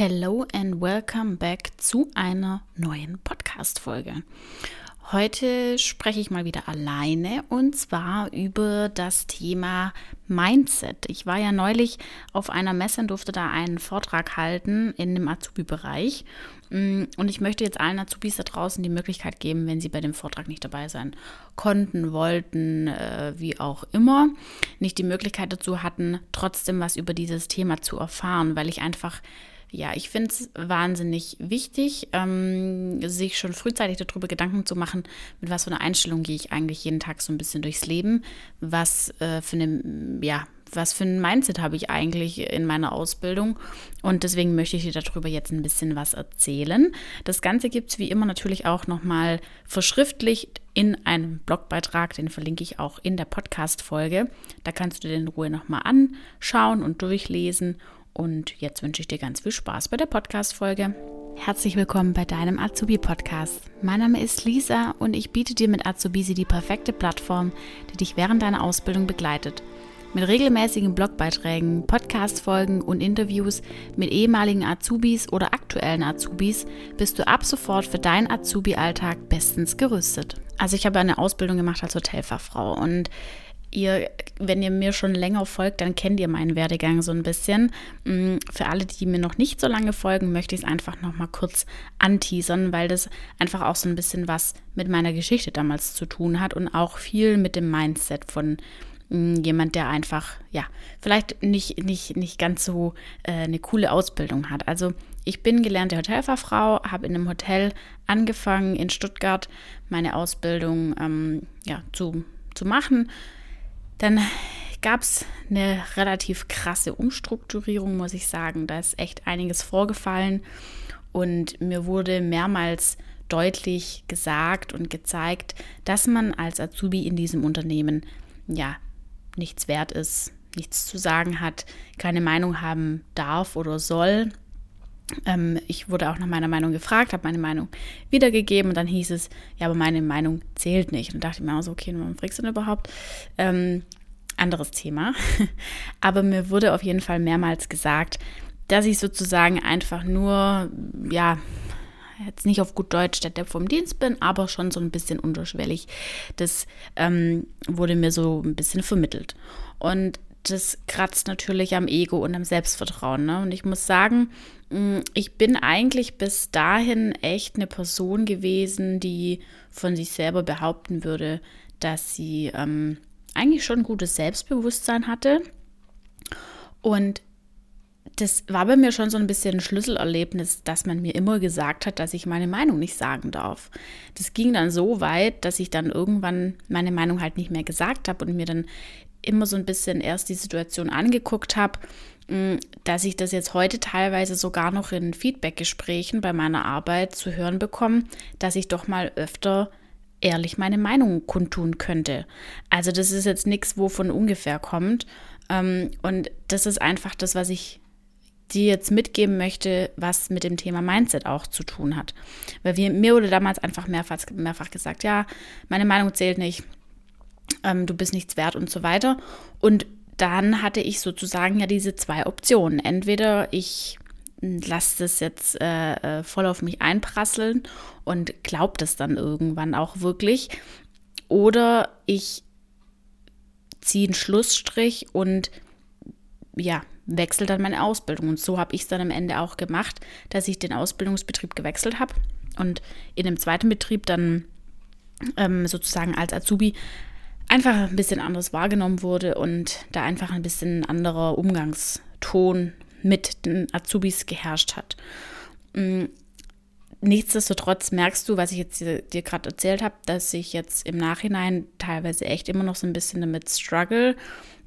Hello and welcome back zu einer neuen Podcast-Folge. Heute spreche ich mal wieder alleine und zwar über das Thema Mindset. Ich war ja neulich auf einer Messe und durfte da einen Vortrag halten in dem Azubi-Bereich. Mm, und ich möchte jetzt allen Azubis da draußen die Möglichkeit geben, wenn sie bei dem Vortrag nicht dabei sein konnten, wollten, äh, wie auch immer, nicht die Möglichkeit dazu hatten, trotzdem was über dieses Thema zu erfahren, weil ich einfach ja, ich finde es wahnsinnig wichtig, ähm, sich schon frühzeitig darüber Gedanken zu machen, mit was für einer Einstellung gehe ich eigentlich jeden Tag so ein bisschen durchs Leben, was äh, für eine, ja, was für ein Mindset habe ich eigentlich in meiner Ausbildung. Und deswegen möchte ich dir darüber jetzt ein bisschen was erzählen. Das Ganze gibt es wie immer natürlich auch nochmal verschriftlicht in einem Blogbeitrag. Den verlinke ich auch in der Podcast-Folge. Da kannst du den in Ruhe nochmal anschauen und durchlesen. Und jetzt wünsche ich dir ganz viel Spaß bei der Podcast-Folge. Herzlich willkommen bei deinem Azubi-Podcast. Mein Name ist Lisa und ich biete dir mit Azubisi die perfekte Plattform, die dich während deiner Ausbildung begleitet. Mit regelmäßigen Blogbeiträgen, Podcast-Folgen und Interviews mit ehemaligen Azubis oder aktuellen Azubis bist du ab sofort für deinen Azubi-Alltag bestens gerüstet. Also ich habe eine Ausbildung gemacht als Hotelfachfrau und Ihr, wenn ihr mir schon länger folgt, dann kennt ihr meinen Werdegang so ein bisschen. Mm, für alle, die mir noch nicht so lange folgen, möchte ich es einfach noch mal kurz anteasern, weil das einfach auch so ein bisschen was mit meiner Geschichte damals zu tun hat und auch viel mit dem Mindset von mm, jemand, der einfach, ja, vielleicht nicht, nicht, nicht ganz so äh, eine coole Ausbildung hat. Also ich bin gelernte Hotelfachfrau, habe in einem Hotel angefangen in Stuttgart meine Ausbildung ähm, ja, zu, zu machen dann gab es eine relativ krasse Umstrukturierung, muss ich sagen. Da ist echt einiges vorgefallen und mir wurde mehrmals deutlich gesagt und gezeigt, dass man als Azubi in diesem Unternehmen ja nichts wert ist, nichts zu sagen hat, keine Meinung haben darf oder soll. Ähm, ich wurde auch nach meiner Meinung gefragt, habe meine Meinung wiedergegeben und dann hieß es, ja, aber meine Meinung zählt nicht. Und dachte ich mir auch so, okay, warum fragst du denn überhaupt? Ähm, anderes Thema. Aber mir wurde auf jeden Fall mehrmals gesagt, dass ich sozusagen einfach nur, ja, jetzt nicht auf gut Deutsch der Depp vom Dienst bin, aber schon so ein bisschen unterschwellig. Das ähm, wurde mir so ein bisschen vermittelt. Und das kratzt natürlich am Ego und am Selbstvertrauen. Ne? Und ich muss sagen, ich bin eigentlich bis dahin echt eine Person gewesen, die von sich selber behaupten würde, dass sie ähm, eigentlich schon ein gutes Selbstbewusstsein hatte. Und das war bei mir schon so ein bisschen ein Schlüsselerlebnis, dass man mir immer gesagt hat, dass ich meine Meinung nicht sagen darf. Das ging dann so weit, dass ich dann irgendwann meine Meinung halt nicht mehr gesagt habe und mir dann immer so ein bisschen erst die Situation angeguckt habe, mm, dass ich das jetzt heute teilweise sogar noch in Feedbackgesprächen bei meiner Arbeit zu hören bekomme, dass ich doch mal öfter ehrlich meine Meinung kundtun könnte. Also das ist jetzt nichts, wo von ungefähr kommt. Ähm, und das ist einfach das, was ich dir jetzt mitgeben möchte, was mit dem Thema Mindset auch zu tun hat. Weil wir, mir wurde damals einfach mehrfach, mehrfach gesagt, ja, meine Meinung zählt nicht, ähm, du bist nichts wert und so weiter. Und dann hatte ich sozusagen ja diese zwei Optionen. Entweder ich lasse das jetzt äh, äh, voll auf mich einprasseln und glaubt es dann irgendwann auch wirklich. Oder ich ziehe einen Schlussstrich und ja, wechsle dann meine Ausbildung. Und so habe ich es dann am Ende auch gemacht, dass ich den Ausbildungsbetrieb gewechselt habe und in dem zweiten Betrieb dann ähm, sozusagen als Azubi einfach ein bisschen anders wahrgenommen wurde und da einfach ein bisschen anderer Umgangston mit den Azubis geherrscht hat. Mm, nichtsdestotrotz merkst du, was ich jetzt dir, dir gerade erzählt habe, dass ich jetzt im Nachhinein teilweise echt immer noch so ein bisschen damit struggle,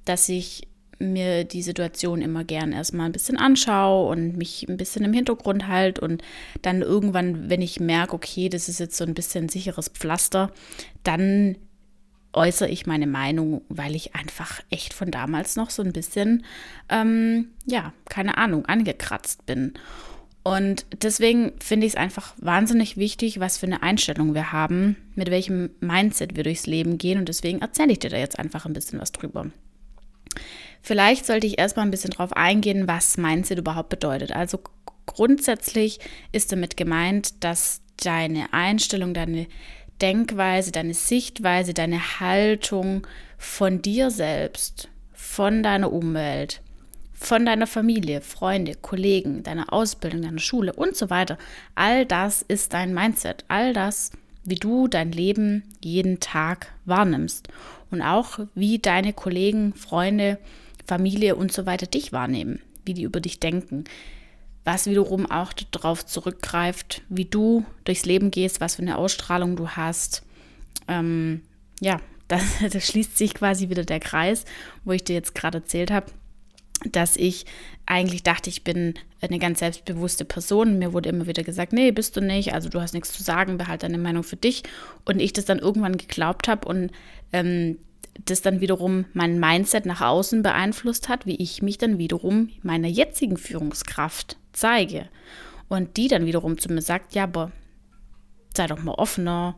dass ich mir die Situation immer gern erstmal ein bisschen anschaue und mich ein bisschen im Hintergrund halt und dann irgendwann, wenn ich merke, okay, das ist jetzt so ein bisschen sicheres Pflaster, dann äußere ich meine Meinung, weil ich einfach echt von damals noch so ein bisschen, ähm, ja, keine Ahnung, angekratzt bin. Und deswegen finde ich es einfach wahnsinnig wichtig, was für eine Einstellung wir haben, mit welchem Mindset wir durchs Leben gehen. Und deswegen erzähle ich dir da jetzt einfach ein bisschen was drüber. Vielleicht sollte ich erstmal ein bisschen drauf eingehen, was Mindset überhaupt bedeutet. Also Grundsätzlich ist damit gemeint, dass deine Einstellung, deine Denkweise, deine Sichtweise, deine Haltung von dir selbst, von deiner Umwelt, von deiner Familie, Freunde, Kollegen, deiner Ausbildung, deiner Schule und so weiter. All das ist dein Mindset. All das, wie du dein Leben jeden Tag wahrnimmst. Und auch wie deine Kollegen, Freunde, Familie und so weiter dich wahrnehmen, wie die über dich denken. Was wiederum auch darauf zurückgreift, wie du durchs Leben gehst, was für eine Ausstrahlung du hast. Ähm, ja, das, das schließt sich quasi wieder der Kreis, wo ich dir jetzt gerade erzählt habe dass ich eigentlich dachte, ich bin eine ganz selbstbewusste Person. Mir wurde immer wieder gesagt, nee, bist du nicht, also du hast nichts zu sagen, behalte deine Meinung für dich. Und ich das dann irgendwann geglaubt habe und ähm, das dann wiederum mein Mindset nach außen beeinflusst hat, wie ich mich dann wiederum meiner jetzigen Führungskraft zeige. Und die dann wiederum zu mir sagt, ja, aber sei doch mal offener,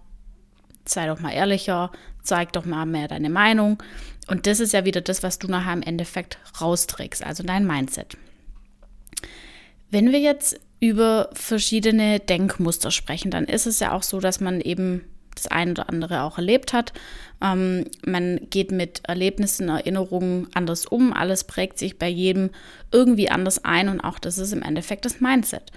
sei doch mal ehrlicher, zeig doch mal mehr deine Meinung. Und das ist ja wieder das, was du nachher im Endeffekt rausträgst, also dein Mindset. Wenn wir jetzt über verschiedene Denkmuster sprechen, dann ist es ja auch so, dass man eben das eine oder andere auch erlebt hat. Ähm, man geht mit Erlebnissen, Erinnerungen anders um. Alles prägt sich bei jedem irgendwie anders ein und auch das ist im Endeffekt das Mindset.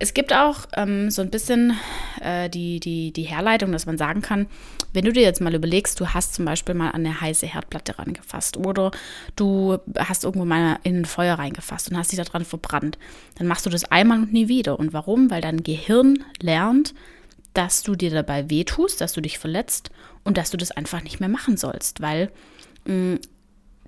Es gibt auch ähm, so ein bisschen äh, die, die, die Herleitung, dass man sagen kann, wenn du dir jetzt mal überlegst, du hast zum Beispiel mal an eine heiße Herdplatte rangefasst oder du hast irgendwo mal in ein Feuer reingefasst und hast dich daran verbrannt, dann machst du das einmal und nie wieder. Und warum? Weil dein Gehirn lernt, dass du dir dabei wehtust, dass du dich verletzt und dass du das einfach nicht mehr machen sollst, weil mh, mm,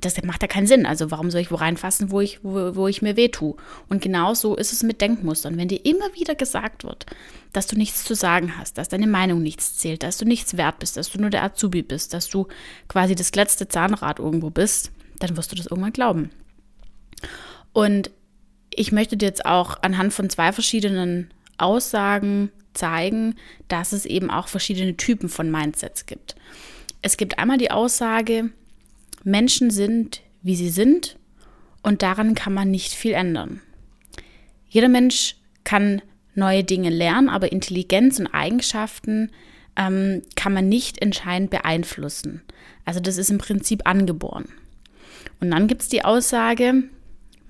das macht ja keinen Sinn. Also warum soll ich wo reinfassen, wo ich, wo, wo ich mir weh tue? Und genau so ist es mit Denkmustern. Wenn dir immer wieder gesagt wird, dass du nichts zu sagen hast, dass deine Meinung nichts zählt, dass du nichts wert bist, dass du nur der Azubi bist, dass du quasi das letzte Zahnrad irgendwo bist, dann wirst du das irgendwann glauben. Und ich möchte dir jetzt auch anhand von zwei verschiedenen Aussagen zeigen, dass es eben auch verschiedene Typen von Mindsets gibt. Es gibt einmal die Aussage, Menschen sind, wie sie sind und daran kann man nicht viel ändern. Jeder Mensch kann neue Dinge lernen, aber Intelligenz und Eigenschaften ähm, kann man nicht entscheidend beeinflussen. Also das ist im Prinzip angeboren. Und dann gibt es die Aussage,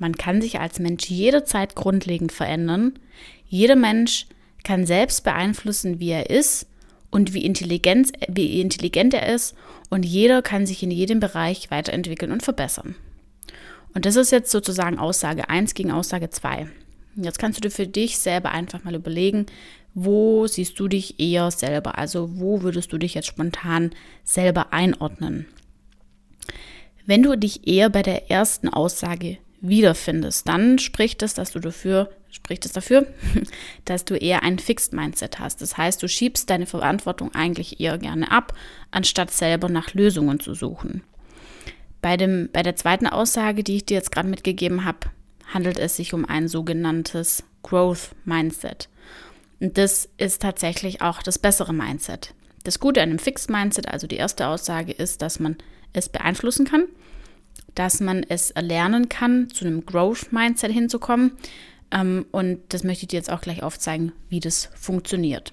man kann sich als Mensch jederzeit grundlegend verändern. Jeder Mensch kann selbst beeinflussen, wie er ist und wie intelligent, wie intelligent er ist und jeder kann sich in jedem Bereich weiterentwickeln und verbessern. Und das ist jetzt sozusagen Aussage 1 gegen Aussage 2. Jetzt kannst du dir für dich selber einfach mal überlegen, wo siehst du dich eher selber? Also wo würdest du dich jetzt spontan selber einordnen? Wenn du dich eher bei der ersten Aussage wiederfindest, dann spricht es, dass du dafür, spricht es dafür, dass du eher ein Fixed Mindset hast. Das heißt, du schiebst deine Verantwortung eigentlich eher gerne ab, anstatt selber nach Lösungen zu suchen. Bei, dem, bei der zweiten Aussage, die ich dir jetzt gerade mitgegeben habe, handelt es sich um ein sogenanntes Growth Mindset. Und das ist tatsächlich auch das bessere Mindset. Das Gute an einem Fixed Mindset, also die erste Aussage, ist, dass man es beeinflussen kann dass man es erlernen kann, zu einem Growth-Mindset hinzukommen. Ähm, und das möchte ich dir jetzt auch gleich aufzeigen, wie das funktioniert.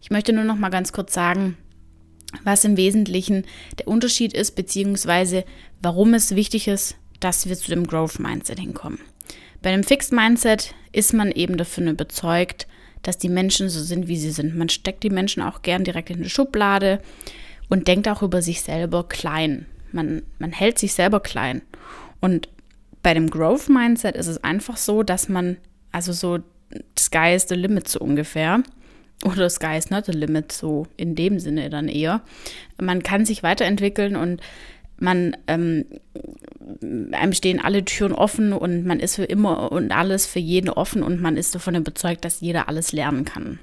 Ich möchte nur noch mal ganz kurz sagen, was im Wesentlichen der Unterschied ist, beziehungsweise warum es wichtig ist, dass wir zu dem Growth-Mindset hinkommen. Bei einem Fixed Mindset ist man eben davon überzeugt, dass die Menschen so sind, wie sie sind. Man steckt die Menschen auch gern direkt in eine Schublade und denkt auch über sich selber klein. Man, man hält sich selber klein. Und bei dem Growth Mindset ist es einfach so, dass man, also so, Sky is the limit so ungefähr. Oder Sky is not the limit, so in dem Sinne dann eher. Man kann sich weiterentwickeln und man, ähm, einem stehen alle Türen offen und man ist für immer und alles für jeden offen und man ist davon überzeugt, dass jeder alles lernen kann.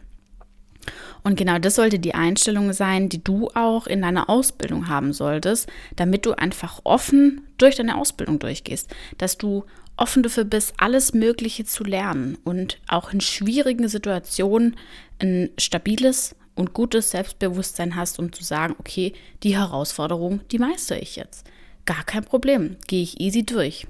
Und genau das sollte die Einstellung sein, die du auch in deiner Ausbildung haben solltest, damit du einfach offen durch deine Ausbildung durchgehst, dass du offen dafür bist, alles Mögliche zu lernen und auch in schwierigen Situationen ein stabiles und gutes Selbstbewusstsein hast, um zu sagen, okay, die Herausforderung, die meistere ich jetzt. Gar kein Problem, gehe ich easy durch.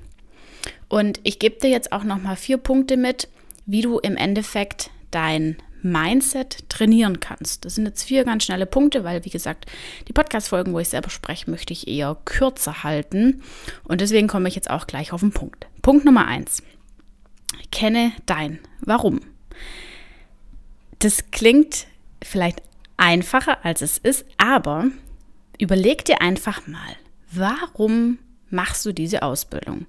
Und ich gebe dir jetzt auch noch mal vier Punkte mit, wie du im Endeffekt dein Mindset trainieren kannst. Das sind jetzt vier ganz schnelle Punkte, weil, wie gesagt, die Podcast-Folgen, wo ich selber spreche, möchte ich eher kürzer halten. Und deswegen komme ich jetzt auch gleich auf den Punkt. Punkt Nummer eins. Kenne dein Warum. Das klingt vielleicht einfacher, als es ist, aber überleg dir einfach mal, warum machst du diese Ausbildung?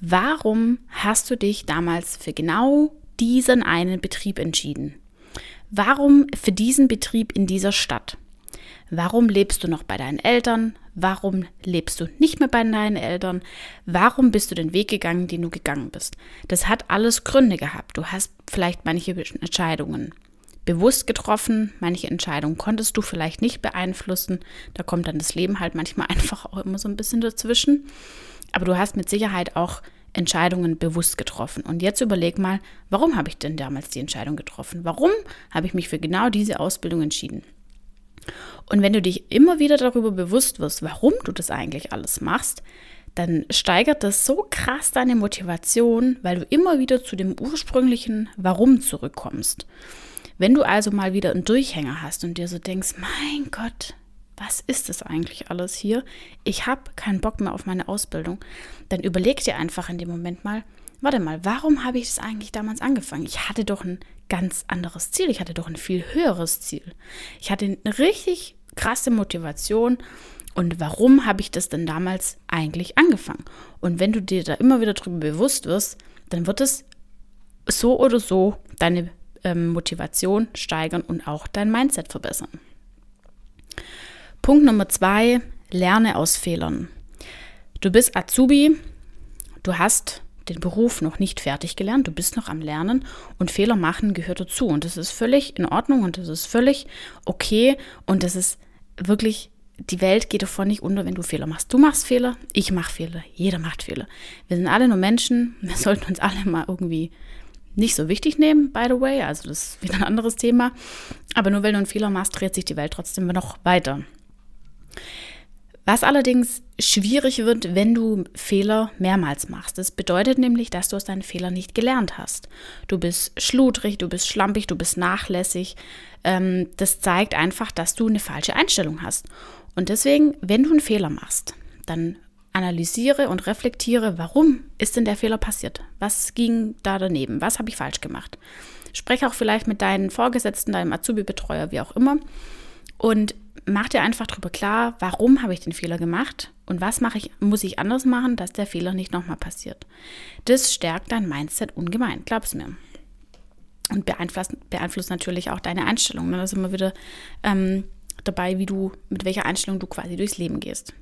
Warum hast du dich damals für genau diesen einen Betrieb entschieden? Warum für diesen Betrieb in dieser Stadt? Warum lebst du noch bei deinen Eltern? Warum lebst du nicht mehr bei deinen Eltern? Warum bist du den Weg gegangen, den du gegangen bist? Das hat alles Gründe gehabt. Du hast vielleicht manche Entscheidungen bewusst getroffen, manche Entscheidungen konntest du vielleicht nicht beeinflussen. Da kommt dann das Leben halt manchmal einfach auch immer so ein bisschen dazwischen. Aber du hast mit Sicherheit auch Entscheidungen bewusst getroffen. Und jetzt überleg mal, warum habe ich denn damals die Entscheidung getroffen? Warum habe ich mich für genau diese Ausbildung entschieden? Und wenn du dich immer wieder darüber bewusst wirst, warum du das eigentlich alles machst, dann steigert das so krass deine Motivation, weil du immer wieder zu dem ursprünglichen Warum zurückkommst. Wenn du also mal wieder einen Durchhänger hast und dir so denkst, mein Gott, was ist das eigentlich alles hier? Ich habe keinen Bock mehr auf meine Ausbildung. Dann überleg dir einfach in dem Moment mal, warte mal, warum habe ich das eigentlich damals angefangen? Ich hatte doch ein ganz anderes Ziel. Ich hatte doch ein viel höheres Ziel. Ich hatte eine richtig krasse Motivation. Und warum habe ich das denn damals eigentlich angefangen? Und wenn du dir da immer wieder drüber bewusst wirst, dann wird es so oder so deine ähm, Motivation steigern und auch dein Mindset verbessern. Punkt Nummer zwei, lerne aus Fehlern. Du bist Azubi, du hast den Beruf noch nicht fertig gelernt, du bist noch am Lernen und Fehler machen gehört dazu. Und das ist völlig in Ordnung und das ist völlig okay und das ist wirklich, die Welt geht davon nicht unter, wenn du Fehler machst. Du machst Fehler, ich mache Fehler, jeder macht Fehler. Wir sind alle nur Menschen, wir sollten uns alle mal irgendwie nicht so wichtig nehmen, by the way, also das ist wieder ein anderes Thema. Aber nur weil du einen Fehler machst, dreht sich die Welt trotzdem noch weiter. Was allerdings schwierig wird, wenn du Fehler mehrmals machst. Das bedeutet nämlich, dass du aus deinen Fehlern nicht gelernt hast. Du bist schludrig, du bist schlampig, du bist nachlässig. Ähm, das zeigt einfach, dass du eine falsche Einstellung hast. Und deswegen, wenn du einen Fehler machst, dann analysiere und reflektiere, warum ist denn der Fehler passiert? Was ging da daneben? Was habe ich falsch gemacht? Spreche auch vielleicht mit deinen Vorgesetzten, deinem Azubi-Betreuer, wie auch immer. Und mach dir einfach darüber klar, warum habe ich den Fehler gemacht und was mache ich, muss ich anders machen, dass der Fehler nicht nochmal passiert. Das stärkt dein Mindset ungemein, glaub's mir. Und beeinflusst, beeinflusst natürlich auch deine Einstellung. Ne? Da sind wir wieder ähm, dabei, wie du, mit welcher Einstellung du quasi durchs Leben gehst.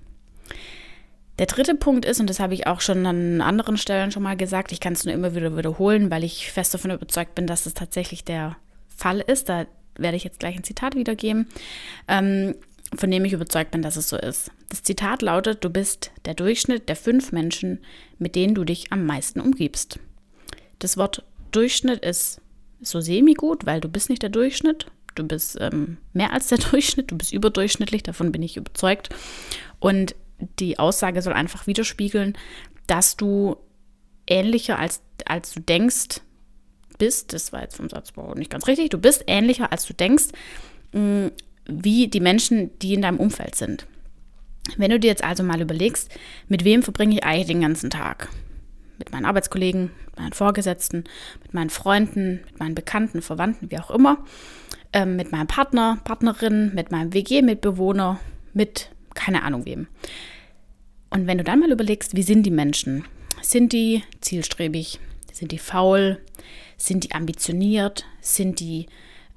Der dritte Punkt ist, und das habe ich auch schon an anderen Stellen schon mal gesagt, ich kann es nur immer wieder wiederholen, weil ich fest davon überzeugt bin, dass es tatsächlich der Fall ist. Da werde ich jetzt gleich ein Zitat wiedergeben, ähm, von dem ich überzeugt bin, dass es so ist. Das Zitat lautet, du bist der Durchschnitt der fünf Menschen, mit denen du dich am meisten umgibst. Das Wort Durchschnitt ist so semi-gut, weil du bist nicht der Durchschnitt. Du bist ähm, mehr als der Durchschnitt, du bist überdurchschnittlich, davon bin ich überzeugt. Und die Aussage soll einfach widerspiegeln, dass du ähnlicher als, als du denkst, bist, das war jetzt vom Satzbau nicht ganz richtig, du bist ähnlicher, als du denkst, mm, wie die Menschen, die in deinem Umfeld sind. Wenn du dir jetzt also mal überlegst, mit wem verbringe ich eigentlich den ganzen Tag? Mit meinen Arbeitskollegen, mit meinen Vorgesetzten, mit meinen Freunden, mit meinen Bekannten, Verwandten, wie auch immer, ähm, mit meinem Partner, Partnerin, mit meinem WG-Mitbewohner, mit keine Ahnung wem. Und wenn du dann mal überlegst, wie sind die Menschen? Sind die zielstrebig? Sind die faul? Sind die ambitioniert? Sind die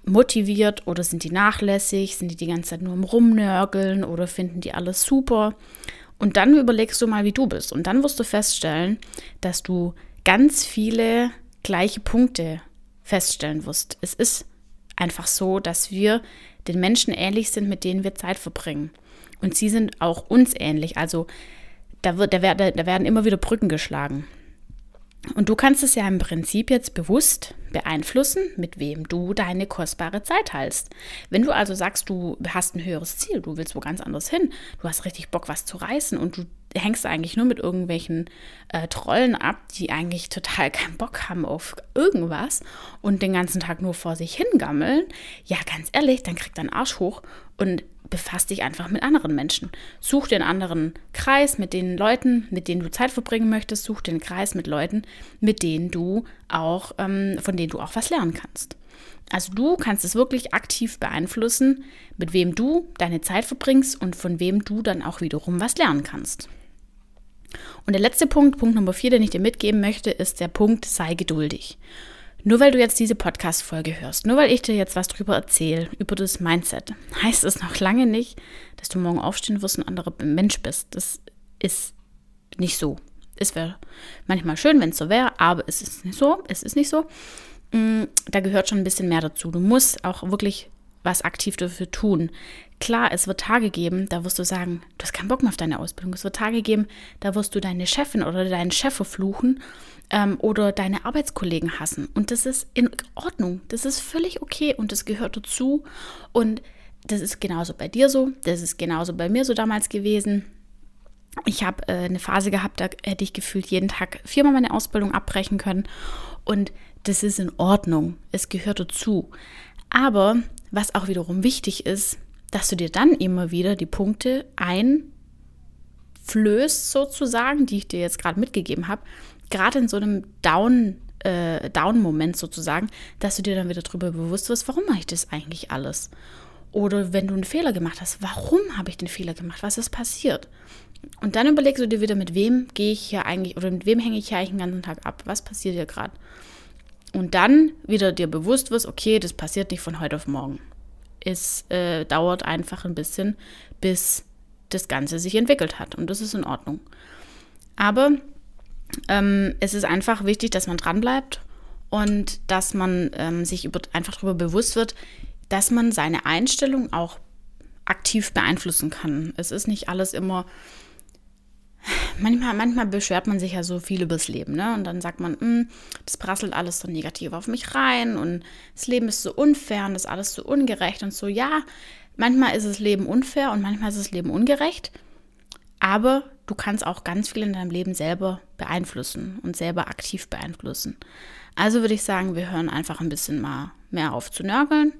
motiviert oder sind die nachlässig? Sind die die ganze Zeit nur im Rumnörgeln oder finden die alles super? Und dann überlegst du mal, wie du bist. Und dann wirst du feststellen, dass du ganz viele gleiche Punkte feststellen wirst. Es ist einfach so, dass wir den Menschen ähnlich sind, mit denen wir Zeit verbringen. Und sie sind auch uns ähnlich. Also da, wird, da, da werden immer wieder Brücken geschlagen. Und du kannst es ja im Prinzip jetzt bewusst beeinflussen, mit wem du deine kostbare Zeit teilst. Wenn du also sagst, du hast ein höheres Ziel, du willst wo ganz anders hin, du hast richtig Bock, was zu reißen und du hängst du eigentlich nur mit irgendwelchen äh, Trollen ab, die eigentlich total keinen Bock haben auf irgendwas und den ganzen Tag nur vor sich hingammeln, ja, ganz ehrlich, dann krieg deinen Arsch hoch und befass dich einfach mit anderen Menschen. Such einen anderen Kreis mit den Leuten, mit denen du Zeit verbringen möchtest. Such den Kreis mit Leuten, mit denen du auch, ähm, von denen du auch was lernen kannst. Also du kannst es wirklich aktiv beeinflussen, mit wem du deine Zeit verbringst und von wem du dann auch wiederum was lernen kannst. Und der letzte Punkt, Punkt Nummer vier, den ich dir mitgeben möchte, ist der Punkt, sei geduldig. Nur weil du jetzt diese Podcast-Folge hörst, nur weil ich dir jetzt was drüber erzähle, über das Mindset, heißt es noch lange nicht, dass du morgen aufstehen wirst und ein anderer Mensch bist. Das ist nicht so. Es wäre manchmal schön, wenn es so wäre, aber es ist nicht so. Es ist nicht so. Mm, da gehört schon ein bisschen mehr dazu. Du musst auch wirklich was aktiv dafür tun. Klar, es wird Tage geben, da wirst du sagen, du hast keinen Bock mehr auf deine Ausbildung. Es wird Tage geben, da wirst du deine Chefin oder deinen Chef verfluchen ähm, oder deine Arbeitskollegen hassen. Und das ist in Ordnung. Das ist völlig okay und das gehört dazu. Und das ist genauso bei dir so. Das ist genauso bei mir so damals gewesen. Ich habe äh, eine Phase gehabt, da hätte ich gefühlt jeden Tag viermal meine Ausbildung abbrechen können. Und das ist in Ordnung. Es gehört dazu. Aber was auch wiederum wichtig ist, dass du dir dann immer wieder die Punkte einflößt, sozusagen, die ich dir jetzt gerade mitgegeben habe, gerade in so einem Down, äh, Down-Moment sozusagen, dass du dir dann wieder darüber bewusst wirst, warum mache ich das eigentlich alles? Oder wenn du einen Fehler gemacht hast, warum habe ich den Fehler gemacht? Was ist passiert? Und dann überlegst du dir wieder, mit wem gehe ich hier eigentlich oder mit wem hänge ich hier eigentlich den ganzen Tag ab? Was passiert hier gerade? Und dann wieder dir bewusst wirst, okay, das passiert nicht von heute auf morgen. Es äh, dauert einfach ein bisschen, bis das Ganze sich entwickelt hat. Und das ist in Ordnung. Aber ähm, es ist einfach wichtig, dass man dranbleibt und dass man ähm, sich über, einfach darüber bewusst wird, dass man seine Einstellung auch aktiv beeinflussen kann. Es ist nicht alles immer. Manchmal, manchmal beschwert man sich ja so viel übers Leben, ne? Und dann sagt man, hm, das prasselt alles so negativ auf mich rein und das Leben ist so unfair und das ist alles so ungerecht und so. Ja, manchmal ist das Leben unfair und manchmal ist das Leben ungerecht. Aber du kannst auch ganz viel in deinem Leben selber beeinflussen und selber aktiv beeinflussen. Also würde ich sagen, wir hören einfach ein bisschen mal mehr auf zu nörgeln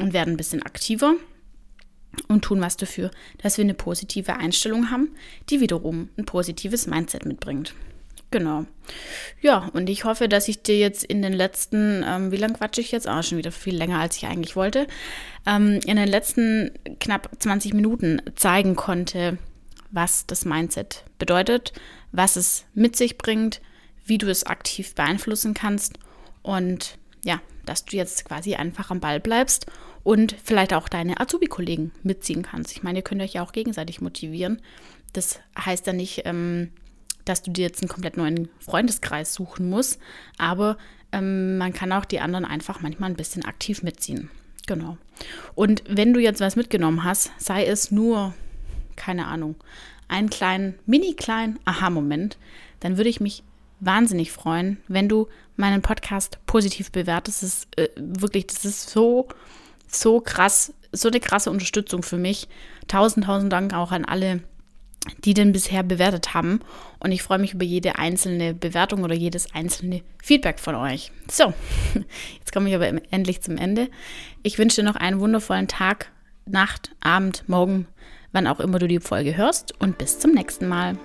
und werden ein bisschen aktiver und tun was dafür, dass wir eine positive Einstellung haben, die wiederum ein positives Mindset mitbringt. Genau. Ja, und ich hoffe, dass ich dir jetzt in den letzten, ähm, wie lange quatsche ich jetzt? Auch schon wieder viel länger, als ich eigentlich wollte, ähm, in den letzten knapp 20 Minuten zeigen konnte, was das Mindset bedeutet, was es mit sich bringt, wie du es aktiv beeinflussen kannst und ja, dass du jetzt quasi einfach am Ball bleibst und vielleicht auch deine Azubi-Kollegen mitziehen kannst. Ich meine, ihr könnt euch ja auch gegenseitig motivieren. Das heißt ja nicht, ähm, dass du dir jetzt einen komplett neuen Freundeskreis suchen musst, aber ähm, man kann auch die anderen einfach manchmal ein bisschen aktiv mitziehen. Genau. Und wenn du jetzt was mitgenommen hast, sei es nur keine Ahnung, einen kleinen, mini kleinen Aha-Moment, dann würde ich mich wahnsinnig freuen, wenn du meinen Podcast positiv bewertest. Das ist äh, wirklich, das ist so, so krass, so eine krasse Unterstützung für mich. Tausend, tausend Dank auch an alle, die den bisher bewertet haben. Und ich freue mich über jede einzelne Bewertung oder jedes einzelne Feedback von euch. So, jetzt komme ich aber endlich zum Ende. Ich wünsche dir noch einen wundervollen Tag, Nacht, Abend, Morgen, wann auch immer du die Folge hörst und bis zum nächsten Mal.